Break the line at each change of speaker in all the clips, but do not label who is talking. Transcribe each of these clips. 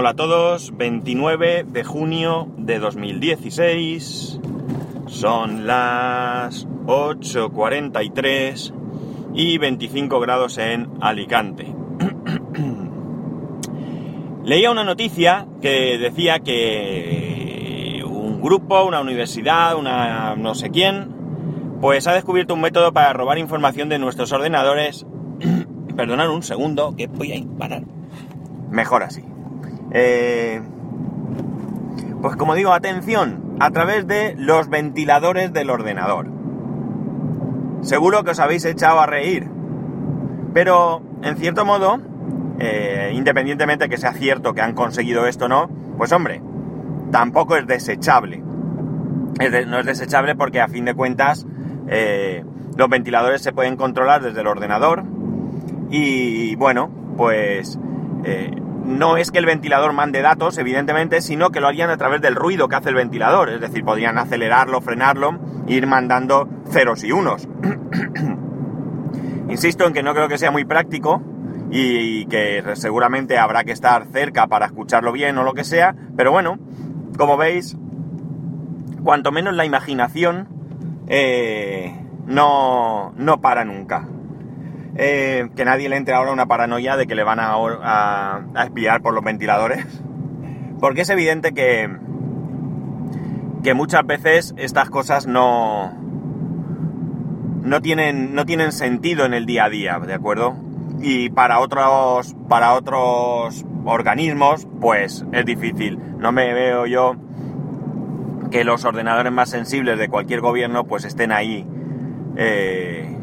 Hola a todos, 29 de junio de 2016. Son las 8.43 y 25 grados en Alicante. Leía una noticia que decía que un grupo, una universidad, una no sé quién, pues ha descubierto un método para robar información de nuestros ordenadores. Perdonad un segundo, que voy a parar. Mejor así. Eh, pues como digo, atención, a través de los ventiladores del ordenador. Seguro que os habéis echado a reír, pero en cierto modo, eh, independientemente que sea cierto que han conseguido esto o no, pues hombre, tampoco es desechable. no es desechable porque a fin de cuentas eh, los ventiladores se pueden controlar desde el ordenador y bueno, pues no es que el ventilador mande datos, evidentemente, sino que lo harían a través del ruido que hace el ventilador. Es decir, podrían acelerarlo, frenarlo, e ir mandando ceros y unos. Insisto en que no creo que sea muy práctico y que seguramente habrá que estar cerca para escucharlo bien o lo que sea, pero bueno, como veis, cuanto menos la imaginación eh, no, no para nunca. Eh, que nadie le entre ahora una paranoia de que le van a, espiar por los ventiladores. Porque es evidente que, que muchas veces estas cosas no, no, tienen, no tienen sentido en el día a día, ¿de acuerdo? Y para otros, para otros organismos, pues es difícil. No me veo yo que los ordenadores más sensibles de cualquier gobierno pues estén ahí eh,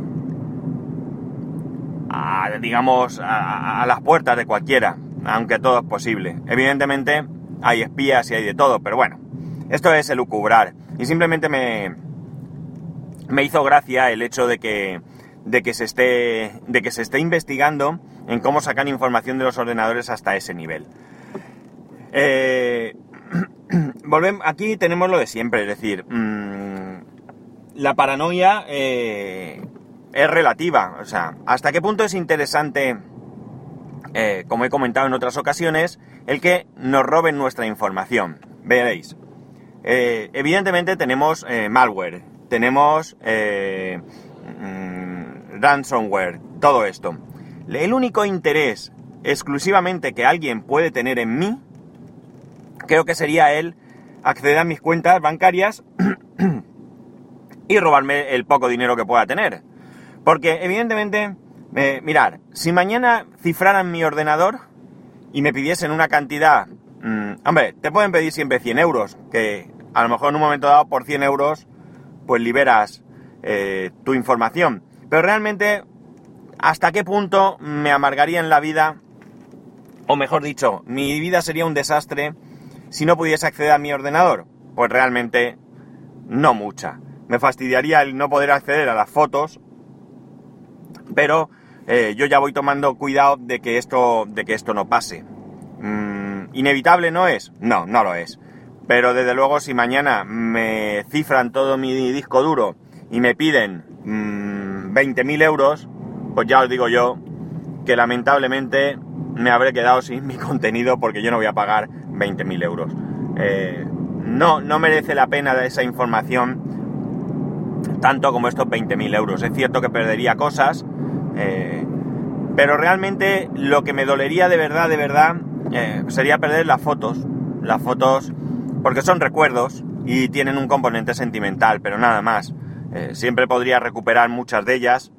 digamos, a, las puertas de cualquiera, aunque todo es posible. Evidentemente hay espías y hay de todo, pero bueno, esto es el lucubrar. Y simplemente me, me hizo gracia el hecho de que, de que, se esté, de que se esté investigando en cómo sacan información de los ordenadores hasta ese nivel. Eh, volvemos, aquí tenemos lo de siempre, es decir, mm, la paranoia eh, es relativa. O sea, ¿hasta qué punto es interesante, eh, como he comentado en otras ocasiones, el que nos roben nuestra información? Veréis. Eh, evidentemente tenemos eh, malware, tenemos mm, ransomware, todo esto. El único interés exclusivamente que alguien puede tener en mí, creo que sería el acceder a mis cuentas bancarias y robarme el poco dinero que pueda tener. Porque evidentemente, mirar, si mañana cifraran mi ordenador y me pidiesen una cantidad, mm, hombre, te pueden pedir siempre 100 euros, que a lo mejor en un momento dado por 100 euros, pues liberas eh, tu información. Pero realmente, ¿hasta qué punto me amargaría en la vida? O mejor dicho, mi vida sería un desastre si no pudiese acceder a mi ordenador. Pues realmente no mucha. Me fastidiaría el no poder acceder a las fotos pero eh, yo ya voy tomando cuidado de que esto, de que esto no pase. Mm, ¿Inevitable no es? No, no lo es. Pero desde luego si mañana me cifran todo mi disco duro y me piden 20.000 mm, euros, pues ya os digo yo que lamentablemente me habré quedado sin mi contenido porque yo no voy a pagar 20.000 euros. Eh, no, no merece la pena esa información tanto como estos 20.000 euros. Es cierto que perdería cosas, eh, pero realmente lo que me dolería de verdad, de verdad, eh, sería perder las fotos. Las fotos, porque son recuerdos y tienen un componente sentimental, pero nada más. Eh, siempre podría recuperar muchas de ellas.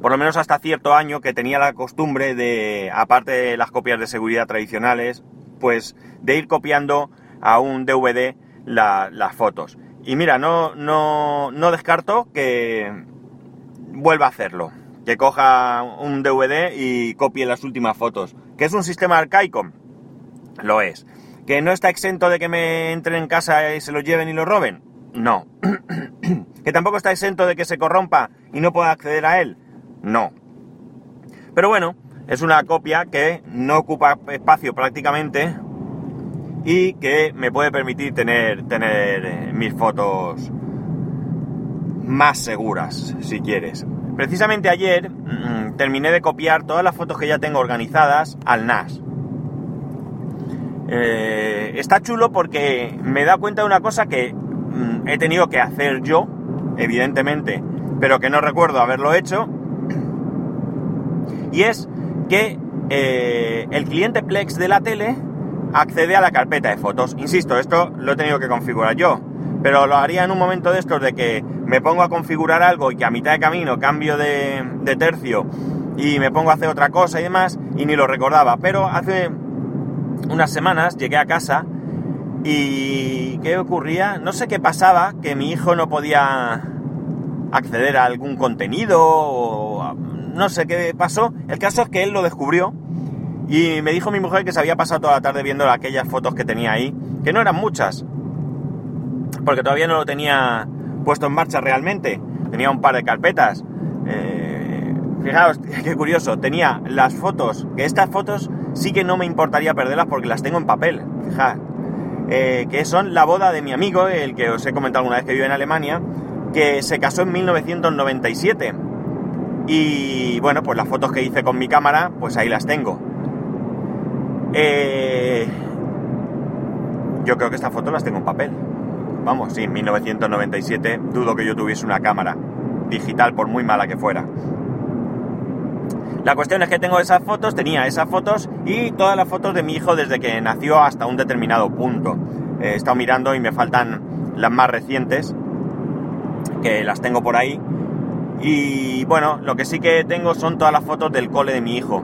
Por lo menos hasta cierto año que tenía la costumbre de, aparte de las copias de seguridad tradicionales, pues de ir copiando a un DVD las fotos. Y mira, no, no, no descarto que vuelva a hacerlo. Que coja un DVD y copie las últimas fotos. ¿Que es un sistema arcaico? Lo es. ¿Que no está exento de que me entren en casa y se lo lleven y lo roben? No. ¿Que tampoco está exento de que se corrompa y no pueda acceder a él? No. Pero bueno, es una copia que no ocupa espacio prácticamente y que me puede permitir tener, tener eh, mis fotos más seguras, si quieres. Precisamente ayer mm, terminé de copiar todas las fotos que ya tengo organizadas al NAS. Eh, está chulo porque me da cuenta de una cosa que mm, he tenido que hacer yo, evidentemente, pero que no recuerdo haberlo hecho. Y es que eh, el cliente Plex de la tele accede a la carpeta de fotos. Insisto, esto lo he tenido que configurar yo, pero lo haría en un momento de estos de que me pongo a configurar algo y que a mitad de camino cambio de, tercio y me pongo a hacer otra cosa y demás y ni lo recordaba. Pero hace unas semanas llegué a casa y ¿qué ocurría? No sé qué pasaba, que mi hijo no podía acceder a algún contenido o no sé qué pasó. El caso es que él lo descubrió y me dijo mi mujer que se había pasado toda la tarde viendo aquellas fotos que tenía ahí, que no eran muchas, porque todavía no lo tenía puesto en marcha realmente. Tenía un par de carpetas. Eh, fijaos, qué curioso, tenía las fotos, que estas fotos sí que no me importaría perderlas porque las tengo en papel, fijad. Eh, que son la boda de mi amigo, el que os he comentado alguna vez que vive en Alemania, que se casó en 1997. Y bueno, pues las fotos que hice con mi cámara, pues ahí las tengo. Eh, yo creo que estas fotos las tengo en papel. Vamos, sí, en 1997 dudo que yo tuviese una cámara digital por muy mala que fuera. La cuestión es que tengo esas fotos, tenía esas fotos y todas las fotos de mi hijo desde que nació hasta un determinado punto. He estado mirando y me faltan las más recientes, que las tengo por ahí. Y bueno, lo que sí que tengo son todas las fotos del cole de mi hijo.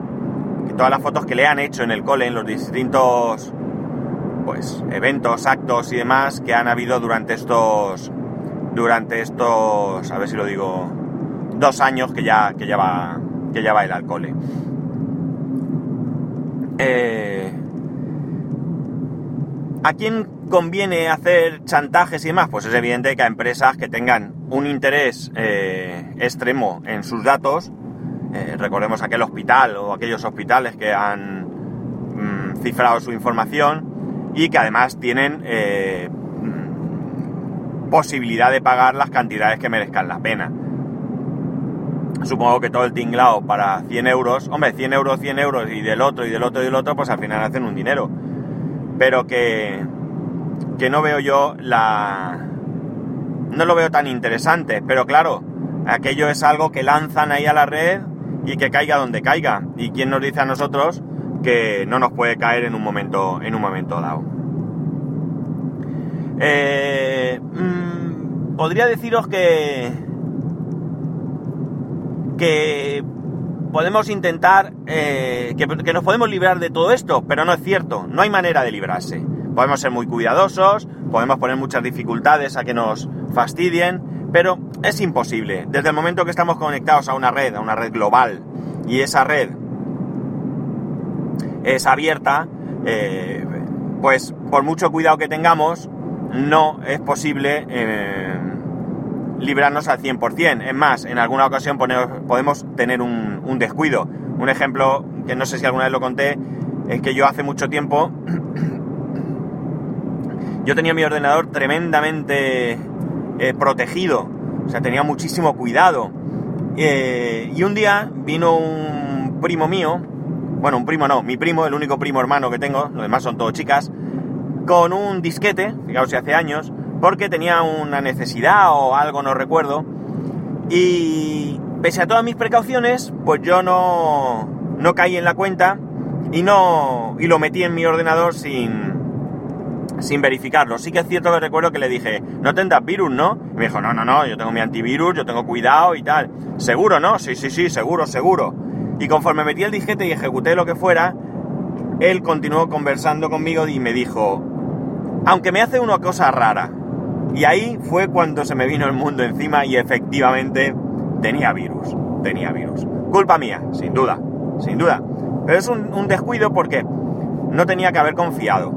Todas las fotos que le han hecho en el cole, en los distintos pues eventos, actos y demás que han habido durante estos durante estos, a ver si lo digo, dos años que ya que ya va que ya va el alcohol. Eh, ¿A quién conviene hacer chantajes y demás? Pues es evidente que a empresas que tengan un interés eh, extremo en sus datos, eh, recordemos aquel hospital o aquellos hospitales que han mm, cifrado su información y que además tienen mm, posibilidad de pagar las cantidades que merezcan la pena supongo que todo el tinglao para 100 euros, hombre, 100 euros, 100 euros y del otro y del otro y del otro, pues al final hacen un dinero. Pero que, que no veo yo la... No lo veo tan interesante, pero claro, aquello es algo que lanzan ahí a la red y que caiga donde caiga. ¿Y quién nos dice a nosotros que no nos puede caer en un momento, en un momento dado? Eh, mm, podría deciros que que podemos intentar, eh, que, nos podemos librar de todo esto, pero no es cierto, no hay manera de librarse. Podemos ser muy cuidadosos, podemos poner muchas dificultades a que nos fastidien, pero es imposible. Desde el momento que estamos conectados a una red, a una red global, y esa red es abierta, eh, pues por mucho cuidado que tengamos, no es posible eh, librarnos al 100%. Es más, en alguna ocasión podemos tener un, descuido. Un ejemplo que no sé si alguna vez lo conté, es que yo hace mucho tiempo, yo tenía mi ordenador tremendamente eh, protegido, o sea, tenía muchísimo cuidado. Y un día vino un primo mío, bueno, un primo no, mi primo, el único primo hermano que tengo, los demás son todos chicas, con un disquete, fijaos si hace años, porque tenía una necesidad o algo, no recuerdo. Y pese a todas mis precauciones, pues yo no, no caí en la cuenta y no y lo metí en mi ordenador sin sin verificarlo. Sí que es cierto que recuerdo que le dije, no tendrás virus, ¿no? Y me dijo, no, no, no, yo tengo mi antivirus, yo tengo cuidado y tal. ¿Seguro, no? Sí, sí, sí, seguro, seguro. Y conforme metí el disquete y ejecuté lo que fuera, él continuó conversando conmigo y me dijo, aunque me hace una cosa rara, y ahí fue cuando se me vino el mundo encima y efectivamente tenía virus, tenía virus. Culpa mía, sin duda, sin duda. Pero es un, descuido porque no tenía que haber confiado.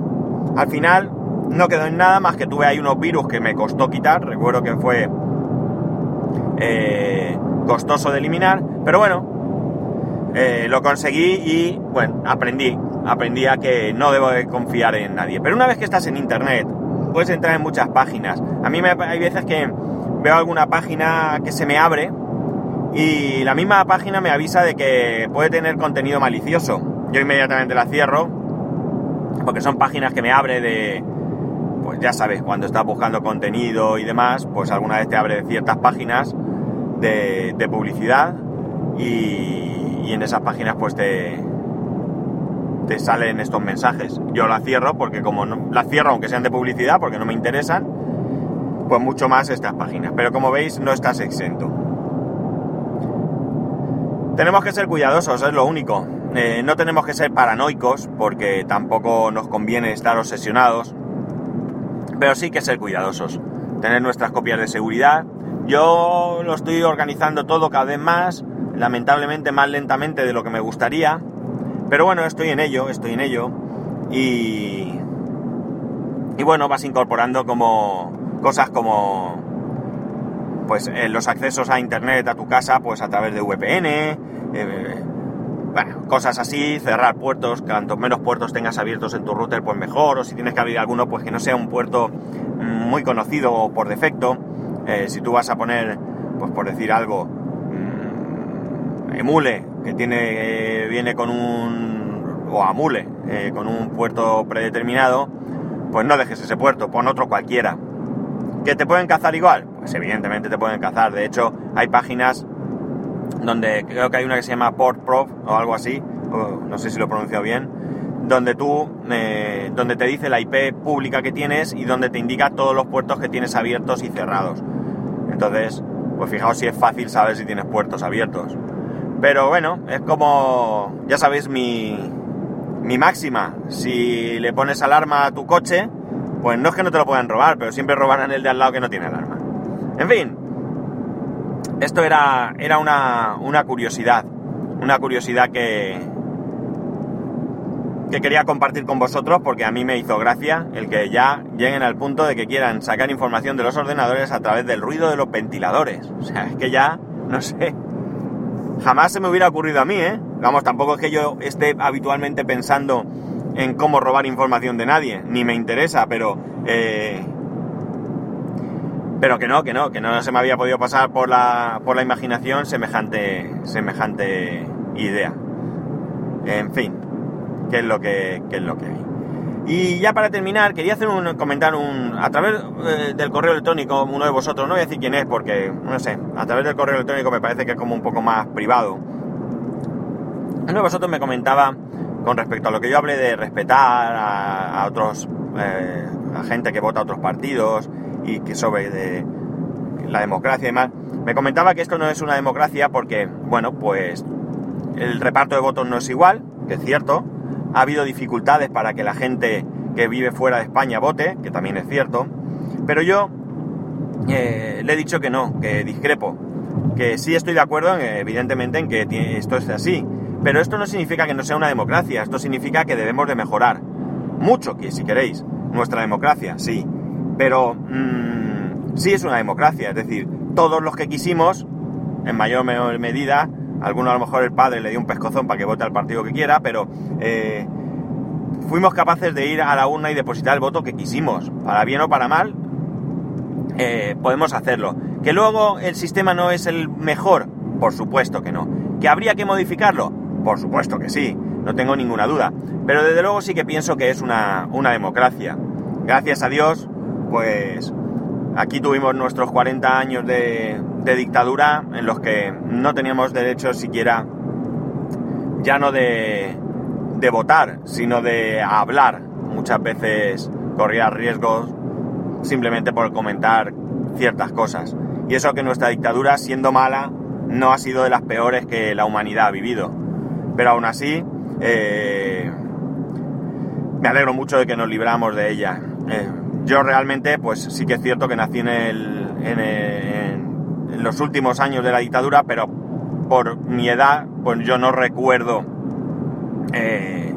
Al final no quedó en nada más que tuve ahí unos virus que me costó quitar, recuerdo que fue eh, costoso de eliminar, pero bueno, eh, lo conseguí y bueno, aprendí, aprendí a que no debo de confiar en nadie. Pero una vez que estás en internet, puedes entrar en muchas páginas. A mí me, hay veces que veo alguna página que se me abre y la misma página me avisa de que puede tener contenido malicioso. Yo inmediatamente la cierro porque son páginas que me abre de, pues ya sabes, cuando estás buscando contenido y demás, pues alguna vez te abre ciertas páginas de, de publicidad y, y en esas páginas pues te, te salen estos mensajes. Yo la cierro porque como no, la cierro aunque sean de publicidad porque no me interesan, pues mucho más estas páginas. Pero como veis no estás exento. Tenemos que ser cuidadosos, es lo único. Eh, no tenemos que ser paranoicos porque tampoco nos conviene estar obsesionados. Pero sí que ser cuidadosos. Tener nuestras copias de seguridad. Yo lo estoy organizando todo cada vez más, lamentablemente más lentamente de lo que me gustaría pero bueno, estoy en ello, estoy en ello. Y, y bueno, vas incorporando como cosas como pues eh, los accesos a internet a tu casa pues a través de VPN, eh, bueno, cosas así, cerrar puertos, cuanto menos puertos tengas abiertos en tu router pues mejor, o si tienes que abrir alguno pues que no sea un puerto muy conocido por defecto, eh, si tú vas a poner, pues por decir algo, emule que tiene viene con un o amule eh, con un puerto predeterminado, pues no dejes ese puerto, pon otro cualquiera. ¿Que te pueden cazar igual? Pues evidentemente te pueden cazar. De hecho, hay páginas donde creo que hay una que se llama PortProv o algo así, no sé si lo pronuncio bien, donde tú, eh, donde te dice la IP pública que tienes y donde te indica todos los puertos que tienes abiertos y cerrados. Entonces, pues fijaos si es fácil saber si tienes puertos abiertos. Pero bueno, es como, ya sabéis, mi, mi máxima. Si le pones alarma a tu coche, pues no es que no te lo puedan robar, pero siempre robarán el de al lado que no tiene alarma. En fin, esto era, era una, una curiosidad. Una curiosidad que, que quería compartir con vosotros porque a mí me hizo gracia el que ya lleguen al punto de que quieran sacar información de los ordenadores a través del ruido de los ventiladores. O sea, es que ya, no sé, jamás se me hubiera ocurrido a mí, ¿eh? Vamos, tampoco es que yo esté habitualmente pensando en cómo robar información de nadie, ni me interesa, pero... Eh, pero que no, que no, que no se me había podido pasar por la, por la imaginación semejante, semejante idea. En fin, qué es lo que, qué es lo que hay. Y ya para terminar, quería hacer un comentar un, a través eh, del correo electrónico, uno de vosotros, no voy a decir quién es porque, no sé, a través del correo electrónico me parece que es como un poco más privado. Uno de vosotros me comentaba con respecto a lo que yo hablé de respetar a, a otros, eh, a gente que vota a otros partidos y que sobre de la democracia y demás, me comentaba que esto no es una democracia porque, bueno, pues el reparto de votos no es igual, que es cierto, ha habido dificultades para que la gente que vive fuera de España vote, que también es cierto, pero yo eh, le he dicho que no, que discrepo, que sí estoy de acuerdo, evidentemente, en que esto es así, pero esto no significa que no sea una democracia, esto significa que debemos de mejorar, mucho, que si queréis, nuestra democracia, sí, pero mmm, sí es una democracia, es decir, todos los que quisimos, en mayor o menor medida, alguno a lo mejor el padre le dio un pescozón para que vote al partido que quiera, pero eh, fuimos capaces de ir a la urna y depositar el voto que quisimos, para bien o para mal, eh, podemos hacerlo. Que luego el sistema no es el mejor, por supuesto que no. Que habría que modificarlo, por supuesto que sí, no tengo ninguna duda. Pero desde luego sí que pienso que es una, una democracia. Gracias a Dios, pues aquí tuvimos nuestros 40 años de, de dictadura en los que no teníamos derecho siquiera ya no de, de votar, sino de hablar. Muchas veces corría riesgos simplemente por comentar ciertas cosas. Y eso que nuestra dictadura, siendo mala, no ha sido de las peores que la humanidad ha vivido. Pero aún así, eh, me alegro mucho de que nos libramos de ella. Eh, yo realmente, pues sí que es cierto que nací en el, en los últimos años de la dictadura, pero por mi edad, pues yo no recuerdo, eh,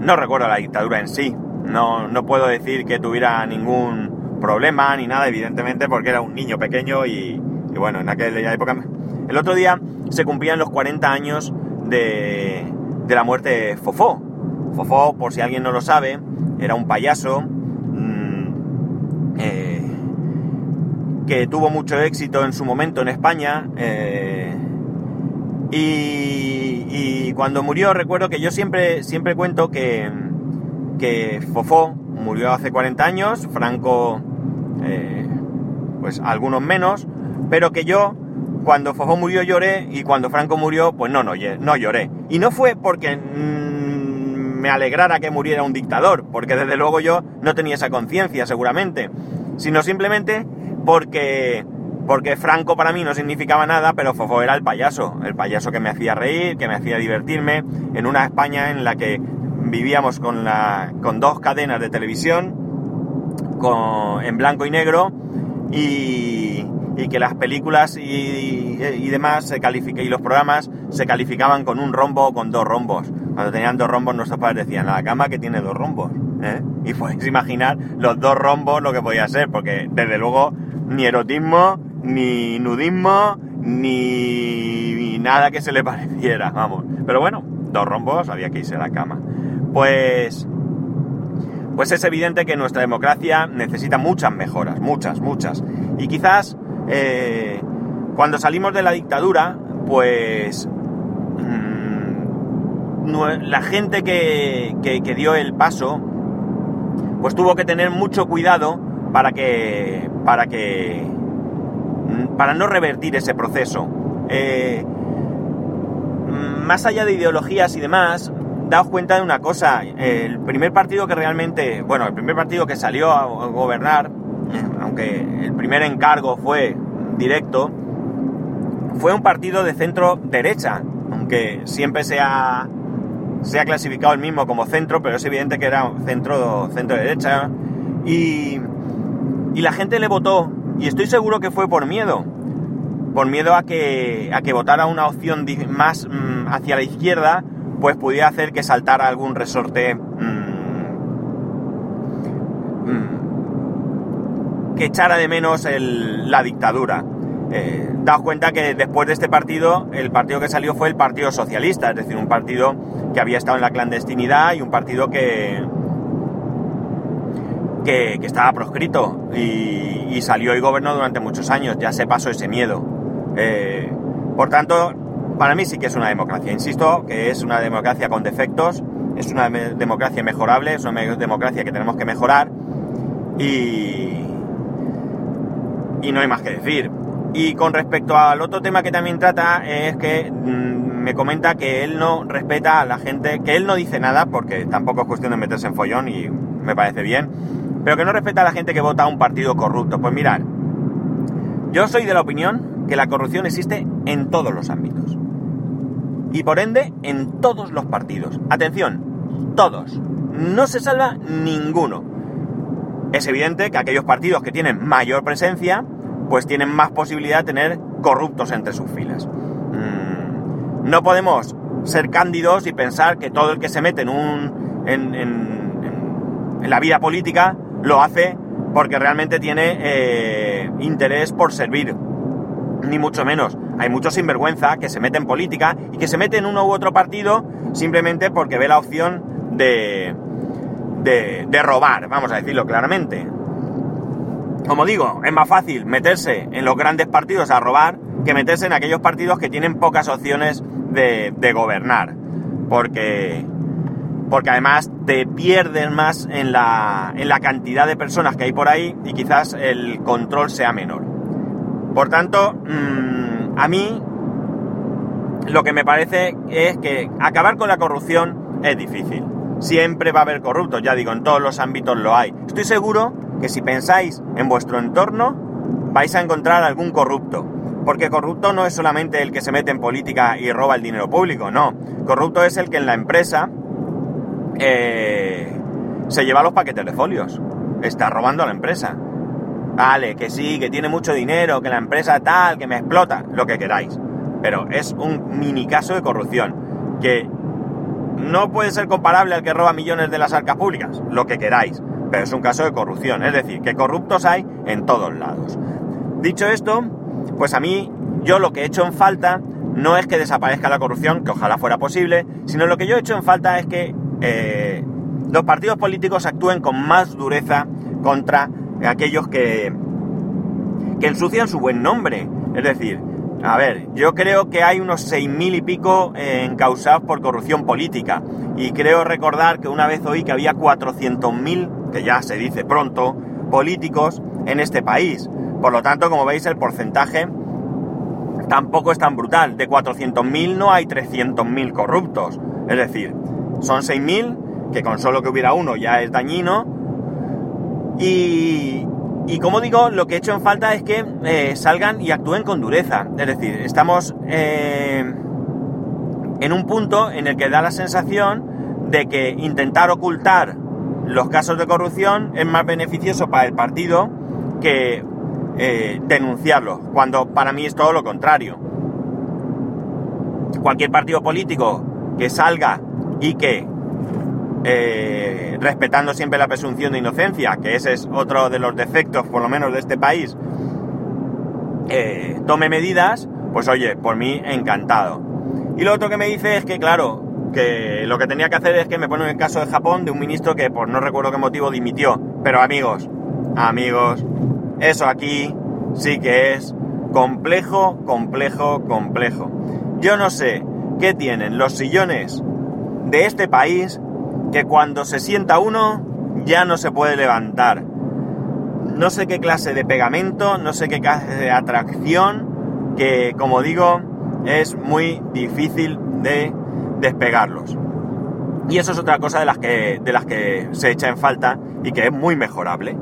no recuerdo la dictadura en sí. No, no puedo decir que tuviera ningún problema ni nada, evidentemente, porque era un niño pequeño y, y bueno, en aquella época... El otro día se cumplían los 40 años de, de la muerte de Fofó. Fofó, por si alguien no lo sabe, era un payaso que tuvo mucho éxito en su momento en España. Eh, y, cuando murió recuerdo que yo siempre, siempre cuento que, que Fofó murió hace 40 años, Franco, eh, pues algunos menos, pero que yo, cuando Fofó murió lloré y cuando Franco murió, pues no, no, no lloré. Y no fue porque me alegrara que muriera un dictador, porque desde luego yo no tenía esa conciencia seguramente, sino simplemente porque porque Franco para mí no significaba nada, pero Fofó era el payaso, el payaso que me hacía reír, que me hacía divertirme, en una España en la que vivíamos con, la, con dos cadenas de televisión, con, en blanco y negro, y, que las películas y, demás se y los programas se calificaban con un rombo o con dos rombos. Cuando tenían dos rombos nuestros padres decían, la cama que tiene dos rombos. ¿eh? Y podéis imaginar los dos rombos lo que podía ser, porque desde luego ni erotismo, ni nudismo, ni, nada que se le pareciera, vamos. Pero bueno, dos rombos, había que irse a la cama. Pues, pues es evidente que nuestra democracia necesita muchas mejoras, muchas, muchas. Y quizás eh, cuando salimos de la dictadura, pues la gente que, que dio el paso, pues tuvo que tener mucho cuidado para que, para que para no revertir ese proceso. Eh, más allá de ideologías y demás, daos cuenta de una cosa, el primer partido que realmente, bueno, el primer partido que salió a gobernar, aunque el primer encargo fue directo, fue un partido de centro derecha, aunque siempre se ha, se ha clasificado el mismo como centro, pero es evidente que era centro, centro derecha, y, y la gente le votó y estoy seguro que fue por miedo. Por miedo a que, a que votara una opción más mm, hacia la izquierda, pues pudiera hacer que saltara algún resorte mm, mm, que echara de menos la dictadura. Eh, daos cuenta que después de este partido, el partido que salió fue el Partido Socialista, es decir, un partido que había estado en la clandestinidad y un partido que, que, estaba proscrito y, salió y gobernó durante muchos años, ya se pasó ese miedo. Eh, por tanto, para mí sí que es una democracia, insisto, que es una democracia con defectos, es una democracia mejorable, es una democracia que tenemos que mejorar y, y no hay más que decir. Y con respecto al otro tema que también trata es que mm, me comenta que él no respeta a la gente, que él no dice nada, porque tampoco es cuestión de meterse en follón y me parece bien, pero que no respeta a la gente que vota a un partido corrupto. Pues mirad, yo soy de la opinión que la corrupción existe en todos los ámbitos. Y por ende, en todos los partidos. Atención, todos. No se salva ninguno. Es evidente que aquellos partidos que tienen mayor presencia, pues tienen más posibilidad de tener corruptos entre sus filas. Mm, no podemos ser cándidos y pensar que todo el que se mete en un. en, en la vida política lo hace porque realmente tiene eh, interés por servir, ni mucho menos. Hay muchos sinvergüenza que se meten en política y que se meten en uno u otro partido simplemente porque ve la opción de, de, de robar, vamos a decirlo claramente. Como digo, es más fácil meterse en los grandes partidos a robar que meterse en aquellos partidos que tienen pocas opciones de, gobernar. Porque porque además te pierdes más en la, en la cantidad de personas que hay por ahí y quizás el control sea menor. Por tanto, mm, a mí lo que me parece es que acabar con la corrupción es difícil. Siempre va a haber corruptos, ya digo, en todos los ámbitos lo hay. Estoy seguro que si pensáis en vuestro entorno, vais a encontrar algún corrupto. Porque corrupto no es solamente el que se mete en política y roba el dinero público, no. Corrupto es el que en la empresa eh, se lleva los paquetes de folios. Está robando a la empresa. Vale, que sí, que tiene mucho dinero, que la empresa tal, que me explota, lo que queráis. Pero es un mini caso de corrupción que no puede ser comparable al que roba millones de las arcas públicas, lo que queráis, pero es un caso de corrupción. Es decir, que corruptos hay en todos lados. Dicho esto, pues a mí, yo lo que he hecho en falta no es que desaparezca la corrupción, que ojalá fuera posible, sino lo que yo he hecho en falta es que eh, los partidos políticos actúen con más dureza contra aquellos que, que ensucian su buen nombre. Es decir, A ver, yo creo que hay unos 6.000 y pico eh, encausados por corrupción política. Y creo recordar que una vez oí que había 400.000, que ya se dice pronto, políticos en este país. Por lo tanto, como veis, el porcentaje tampoco es tan brutal. De 400.000 no hay 300.000 corruptos. Es decir, son 6.000, que con solo que hubiera uno ya es dañino. Y, como digo, lo que he hecho en falta es que eh, salgan y actúen con dureza. Es decir, estamos eh, en un punto en el que da la sensación de que intentar ocultar los casos de corrupción es más beneficioso para el partido que eh, denunciarlos, cuando para mí es todo lo contrario. Cualquier partido político que salga y que eh, respetando siempre la presunción de inocencia, que ese es otro de los defectos, por lo menos de este país, eh, tome medidas, pues oye, por mí encantado. Y lo otro que me dice es que, claro, que lo que tenía que hacer es que me pone en el caso de Japón de un ministro que por no recuerdo qué motivo dimitió. Pero amigos, amigos, eso aquí sí que es complejo, complejo, complejo. Yo no sé qué tienen los sillones de este país que cuando se sienta uno ya no se puede levantar. No sé qué clase de pegamento, no sé qué clase de atracción, que como digo, es muy difícil de despegarlos. Y eso es otra cosa de las que, de las que se echa en falta y que es muy mejorable.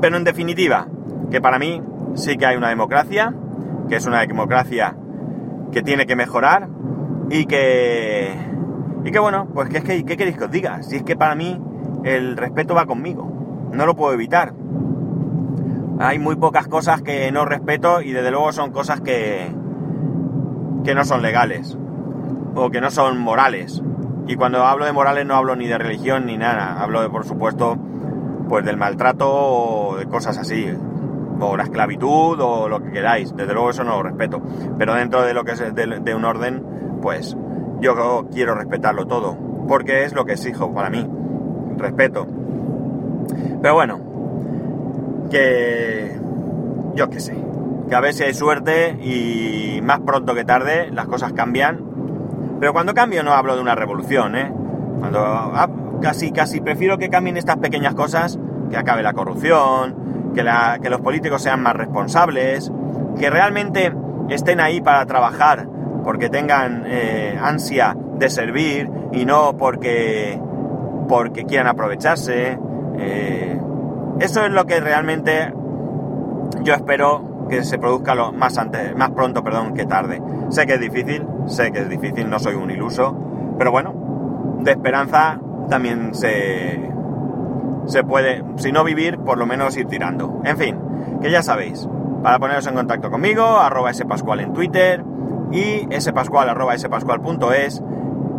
Pero en definitiva, que para mí sí que hay una democracia, que es una democracia que tiene que mejorar y que y que bueno, pues que es que, ¿qué queréis que os diga? Si es que para mí el respeto va conmigo, no lo puedo evitar. Hay muy pocas cosas que no respeto y desde luego son cosas que, que no son legales o que no son morales. Y cuando hablo de morales no hablo ni de religión ni nada, hablo de por supuesto pues del maltrato o de cosas así, o la esclavitud o lo que queráis. Desde luego eso no lo respeto. Pero dentro de lo que es de un orden, pues yo quiero respetarlo todo, porque es lo que exijo para mí, respeto. Pero bueno, que yo qué sé, que a ver si hay suerte y más pronto que tarde las cosas cambian. Pero cuando cambio no hablo de una revolución, ¿eh? Cuando ah, casi, casi prefiero que cambien estas pequeñas cosas, que acabe la corrupción, que, los políticos sean más responsables, que realmente estén ahí para trabajar porque tengan eh, ansia de servir y no porque, porque quieran aprovecharse. Eh, eso es lo que realmente yo espero que se produzca lo más, antes, más pronto perdón, que tarde. Sé que es difícil, sé que es difícil, no soy un iluso, pero bueno, de esperanza también se, se puede, si no vivir, por lo menos ir tirando. En fin, que ya sabéis, para poneros en contacto conmigo, arroba spascual en Twitter, y spascual.es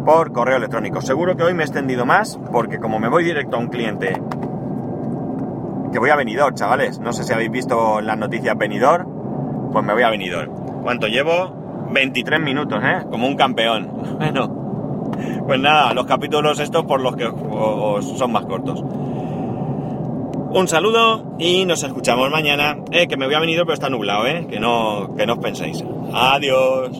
por correo electrónico. Seguro que hoy me he extendido más porque como me voy directo a un cliente que voy a venidor, chavales, no sé si habéis visto las noticias venidor, pues me voy a venidor. ¿Cuánto llevo? 23 minutos, ¿eh? Como un campeón. Bueno, pues nada, los capítulos estos por los que son más cortos. Un saludo y nos escuchamos mañana. Eh, que me voy a venir pero está nublado, ¿eh? Que no, que no os penséis. Adiós.